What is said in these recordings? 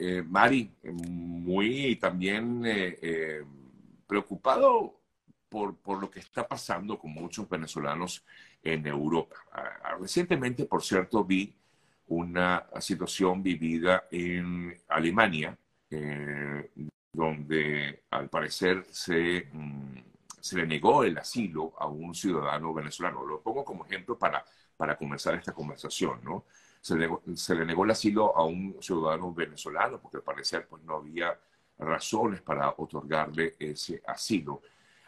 eh, Mari, muy también eh, preocupado por, por, lo que está pasando con muchos venezolanos en Europa. Ah, recientemente, por cierto, vi una situación vivida en Alemania, donde al parecer se, mm, se le negó el asilo a un ciudadano venezolano. Lo pongo como ejemplo para, para comenzar esta conversación, ¿no? Se le, se le negó el asilo a un ciudadano venezolano porque al parecer pues, no había razones para otorgarle ese asilo.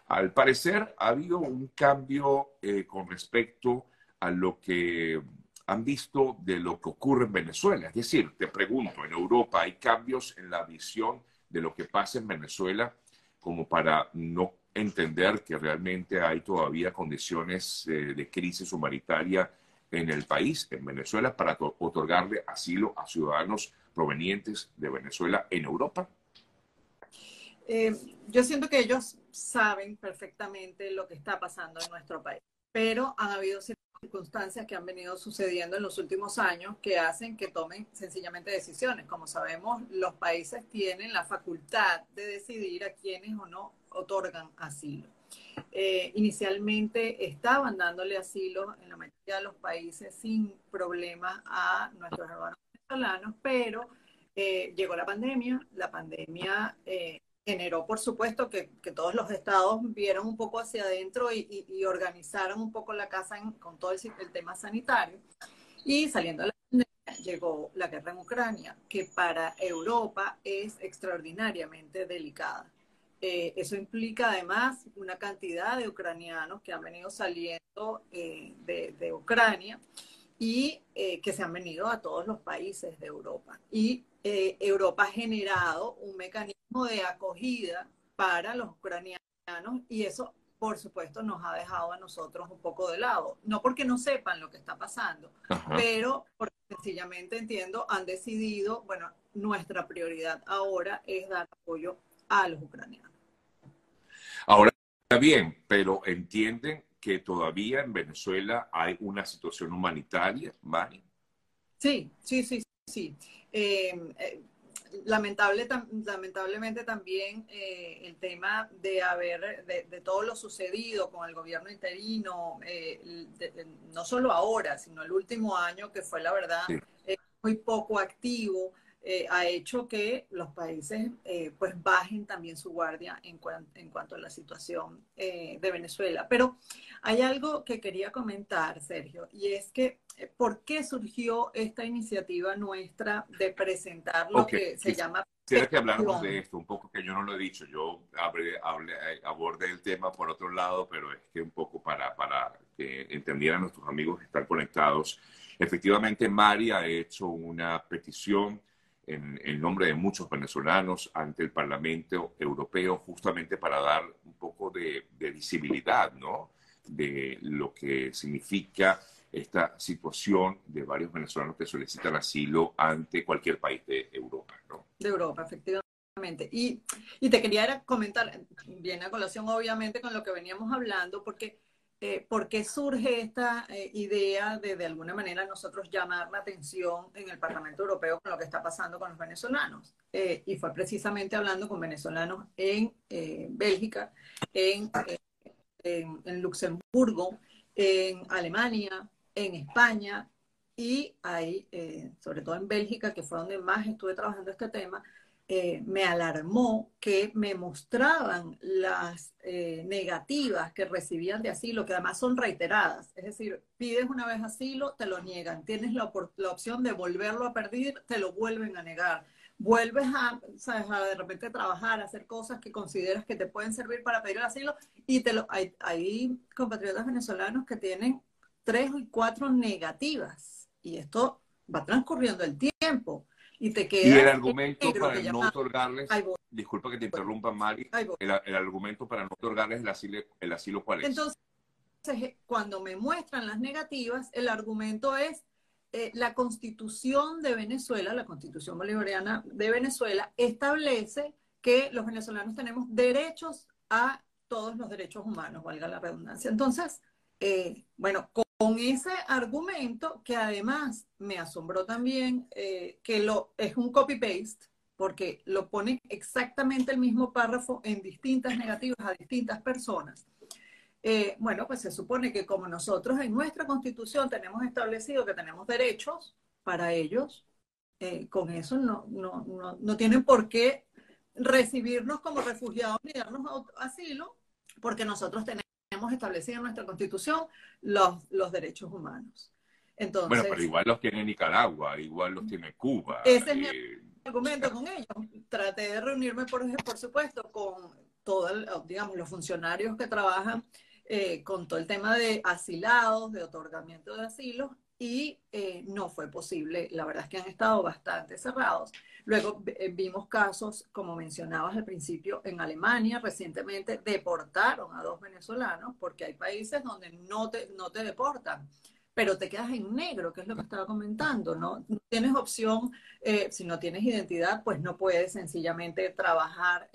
Al parecer ha habido un cambio eh, con respecto a lo que han visto de lo que ocurre en Venezuela. Es decir, te pregunto, en Europa hay cambios en la visión de lo que pasa en Venezuela como para no entender que realmente hay todavía condiciones eh, de crisis humanitaria en el país, en Venezuela, para otorgarle asilo a ciudadanos provenientes de Venezuela en Europa? Eh, yo siento que ellos saben perfectamente lo que está pasando en nuestro país, pero han habido circunstancias que han venido sucediendo en los últimos años que hacen que tomen sencillamente decisiones. Como sabemos, los países tienen la facultad de decidir a quiénes o no otorgan asilo. Eh, inicialmente estaban dándole asilo en la mayoría de los países sin problemas a nuestros hermanos venezolanos, pero eh, llegó la pandemia, la pandemia eh, generó, por supuesto, que, todos los estados vieron un poco hacia adentro y, organizaron un poco la casa con todo el, tema sanitario. Y saliendo de la pandemia, llegó la guerra en Ucrania, que para Europa es extraordinariamente delicada. Eh, eso implica además una cantidad de ucranianos que han venido saliendo eh, de, Ucrania y eh, que se han venido a todos los países de Europa. Y Europa ha generado un mecanismo de acogida para los ucranianos y eso, por supuesto, nos ha dejado a nosotros un poco de lado. No porque no sepan lo que está pasando, pero porque sencillamente entiendo, han decidido, bueno, nuestra prioridad ahora es dar apoyo a los ucranianos. Ahora bien, pero entienden que todavía en Venezuela hay una situación humanitaria, Mari. Sí, sí, sí, sí. Eh, eh, lamentable, lamentablemente también eh, el tema de haber, de, todo lo sucedido con el gobierno interino, no solo ahora, sino el último año, que fue la verdad muy poco activo. Eh, ha hecho que los países eh, pues bajen también su guardia en, en cuanto a la situación eh, de Venezuela. Pero hay algo que quería comentar, Sergio, y es que ¿por qué surgió esta iniciativa nuestra de presentar lo que se llama... Quisiera que habláramos de esto un poco, que yo no lo he dicho, yo abordé el tema por otro lado, pero es que un poco para, para que entendieran nuestros amigos que están conectados. Efectivamente, Mari ha hecho una petición en, nombre de muchos venezolanos ante el Parlamento Europeo justamente para dar un poco de, visibilidad, ¿no? De lo que significa esta situación de varios venezolanos que solicitan asilo ante cualquier país de Europa, ¿no? De Europa, efectivamente. Y, y te quería comentar, viene a colación obviamente con lo que veníamos hablando, porque eh, ¿por qué surge esta eh, idea de de alguna manera nosotros llamar la atención en el Parlamento Europeo con lo que está pasando con los venezolanos? Eh, y fue precisamente hablando con venezolanos en Bélgica, en, en, Luxemburgo, en Alemania, en España y ahí, sobre todo en Bélgica, que fue donde más estuve trabajando este tema, eh, me alarmó que me mostraban las eh, negativas que recibían de asilo, que además son reiteradas. Es decir, pides una vez asilo, te lo niegan. Tienes la, opción de volverlo a pedir, te lo vuelven a negar. Vuelves a, a de repente trabajar, a hacer cosas que consideras que te pueden servir para pedir el asilo y te lo, hay, hay compatriotas venezolanos que tienen tres y cuatro negativas. Y esto va transcurriendo el tiempo y te queda. Y el argumento para no otorgarles, disculpa que te interrumpa, Mari, el, argumento para no otorgarles el asilo, el asilo ¿cuál es? Entonces, eh, cuando me muestran las negativas, el argumento es eh, la constitución de Venezuela, la constitución bolivariana de Venezuela, establece que los venezolanos tenemos derechos a todos los derechos humanos, valga la redundancia. Entonces, eh, bueno, con ese argumento que además me asombró también, eh, que lo, es un copy-paste porque lo pone exactamente el mismo párrafo en distintas negativas a distintas personas. Eh, bueno, pues se supone que como nosotros en nuestra constitución tenemos establecido que tenemos derechos para ellos, eh, con eso no, no, no, no, tienen por qué recibirnos como refugiados ni darnos asilo, porque nosotros tenemos establecido en nuestra constitución los, los derechos humanos. Entonces, bueno, pero igual los tiene Nicaragua, igual los tiene Cuba. Ese es mi eh, argumento con ellos. Traté de reunirme, por, por supuesto, con todos, digamos, los funcionarios que trabajan eh, con todo el tema de asilados, de otorgamiento de asilo, y eh, no fue posible. La verdad es que han estado bastante cerrados. Luego eh, vimos casos, como mencionabas al principio, en Alemania recientemente deportaron a dos venezolanos porque hay países donde no te, no te deportan pero te quedas en negro, que es lo que estaba comentando, ¿no? Tienes opción, si no tienes identidad, pues no puedes sencillamente trabajar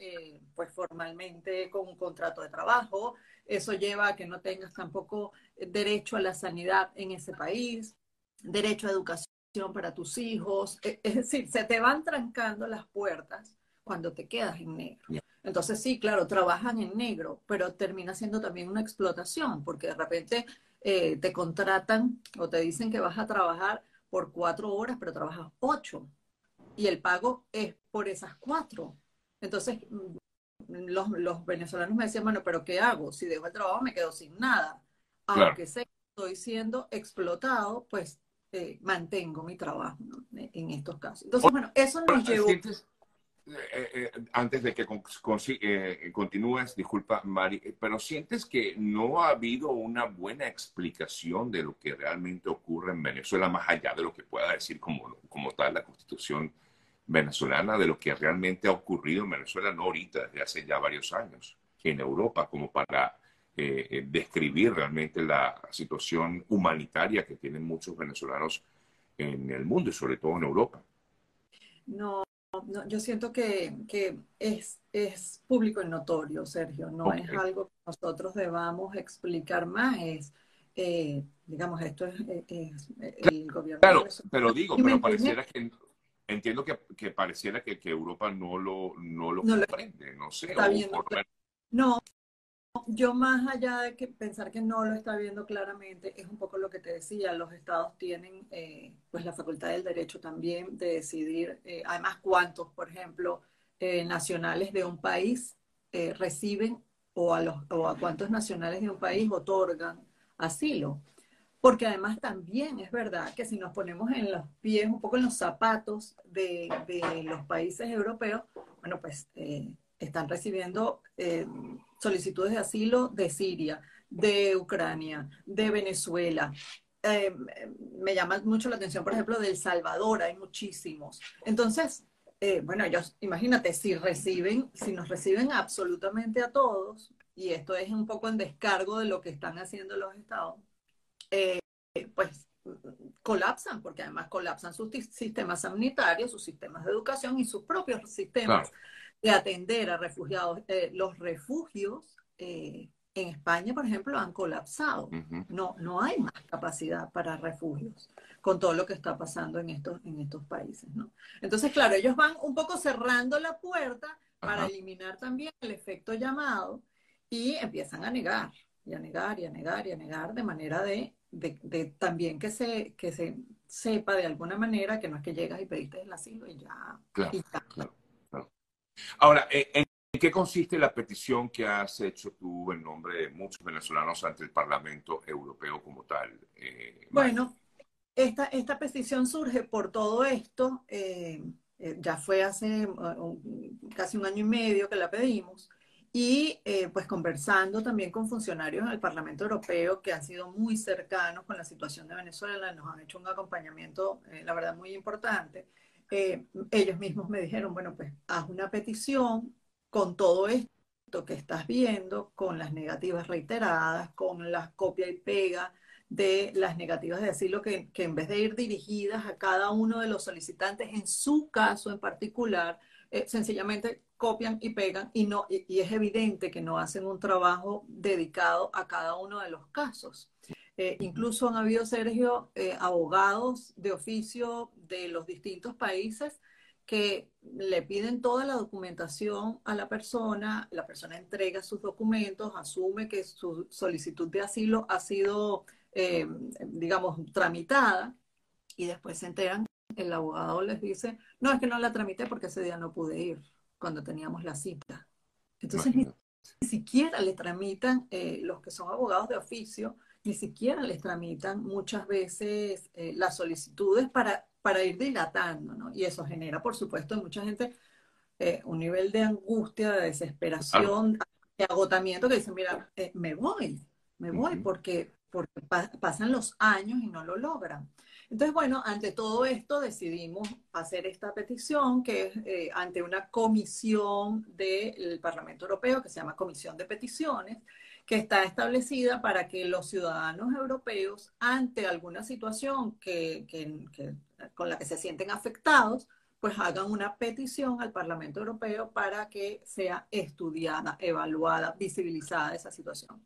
pues formalmente con un contrato de trabajo, eso lleva a que no tengas tampoco derecho a la sanidad en ese país, derecho a educación para tus hijos. E, es decir, se te van trancando las puertas cuando te quedas en negro. Entonces sí, claro, trabajan en negro, pero termina siendo también una explotación, porque de repente eh, te contratan o te dicen que vas a trabajar por cuatro horas, pero trabajas ocho. Y el pago es por esas cuatro. Entonces, los, los, venezolanos me decían, bueno, pero ¿qué hago? Si dejo el trabajo me quedo sin nada. Aunque sé que estoy siendo explotado, pues eh, mantengo mi trabajo en estos casos. Entonces, bueno, eso nos llevó... Eh, eh, antes de que continúes, disculpa, Mari, pero sientes que no ha habido una buena explicación de lo que realmente ocurre en Venezuela, más allá de lo que pueda decir como, como tal la Constitución venezolana de lo que realmente ha ocurrido en Venezuela, no ahorita, desde hace ya varios años, en Europa, como para eh, eh, describir realmente la situación humanitaria que tienen muchos venezolanos en el mundo y sobre todo en Europa. No, no yo siento que, que es, es, público y notorio, Sergio, no es algo que nosotros debamos explicar más, es, eh, digamos, esto es, el gobierno. Claro, pero digo, pero pareciera que entiendo que, que pareciera que, que, Europa no lo, no lo comprende, no sé. No, yo más allá de que pensar que no lo está viendo claramente, es un poco lo que te decía, los estados tienen eh, pues la facultad del derecho también de decidir, eh, además cuántos, por ejemplo, eh, nacionales de un país reciben o a, cuántos nacionales de un país otorgan asilo. Porque además también es verdad que si nos ponemos en los pies, un poco en los zapatos de, los países europeos, bueno, pues están recibiendo eh, solicitudes de asilo de Siria, de Ucrania, de Venezuela. Eh, me llama mucho la atención, por ejemplo, de El Salvador, hay muchísimos. Entonces, bueno, ellos, imagínate, si reciben, si nos reciben absolutamente a todos, y esto es un poco en descargo de lo que están haciendo los estados, eh, pues colapsan, porque además colapsan sus sistemas sanitarios, sus sistemas de educación y sus propios sistemas de atender a refugiados. Eh, los refugios eh, en España, por ejemplo, han colapsado. no, no hay más capacidad para refugios con todo lo que está pasando en estos, en estos países. ¿no? Entonces, claro, ellos van un poco cerrando la puerta para eliminar también el efecto llamado y empiezan a negar y a negar y a negar y a negar de manera de, de, también que se, que se sepa de alguna manera que no es que llegas y pediste el asilo y ya. Claro, Claro, Ahora, eh, ¿en qué consiste la petición que has hecho tú en nombre de muchos venezolanos ante el Parlamento Europeo como tal? Eh, bueno, esta, esta petición surge por todo esto. Eh, ya fue hace casi un año y medio que la pedimos y eh, pues conversando también con funcionarios del Parlamento Europeo que han sido muy cercanos con la situación de Venezuela, nos han hecho un acompañamiento, eh, la verdad, muy importante. Eh, ellos mismos me dijeron, bueno, pues haz una petición con todo esto que estás viendo, con las negativas reiteradas, con las copia y pega de las negativas de asilo que, que en vez de ir dirigidas a cada uno de los solicitantes en su caso en particular, sencillamente copian y pegan y, no, y, es evidente que no hacen un trabajo dedicado a cada uno de los casos. Eh, incluso han habido, Sergio, eh, abogados de oficio de los distintos países que le piden toda la documentación a la persona, la persona entrega sus documentos, asume que su solicitud de asilo ha sido, eh, digamos, tramitada y después se enteran, el abogado les dice, no, es que no la tramité porque ese día no pude ir cuando teníamos la cita. Entonces ni, siquiera le tramitan, eh, los que son abogados de oficio, ni siquiera les tramitan muchas veces eh, las solicitudes para para ir dilatando, ¿no? Y eso genera, por supuesto, en mucha gente eh, un nivel de angustia, de desesperación, de agotamiento, que dicen, mira, eh, me voy, me voy, porque, porque pasan los años y no lo logran. Entonces, bueno, ante todo esto decidimos hacer esta petición que es eh, ante una comisión del Parlamento Europeo que se llama Comisión de Peticiones, que está establecida para que los ciudadanos europeos, ante alguna situación que, con la que se sienten afectados, pues hagan una petición al Parlamento Europeo para que sea estudiada, evaluada, visibilizada esa situación.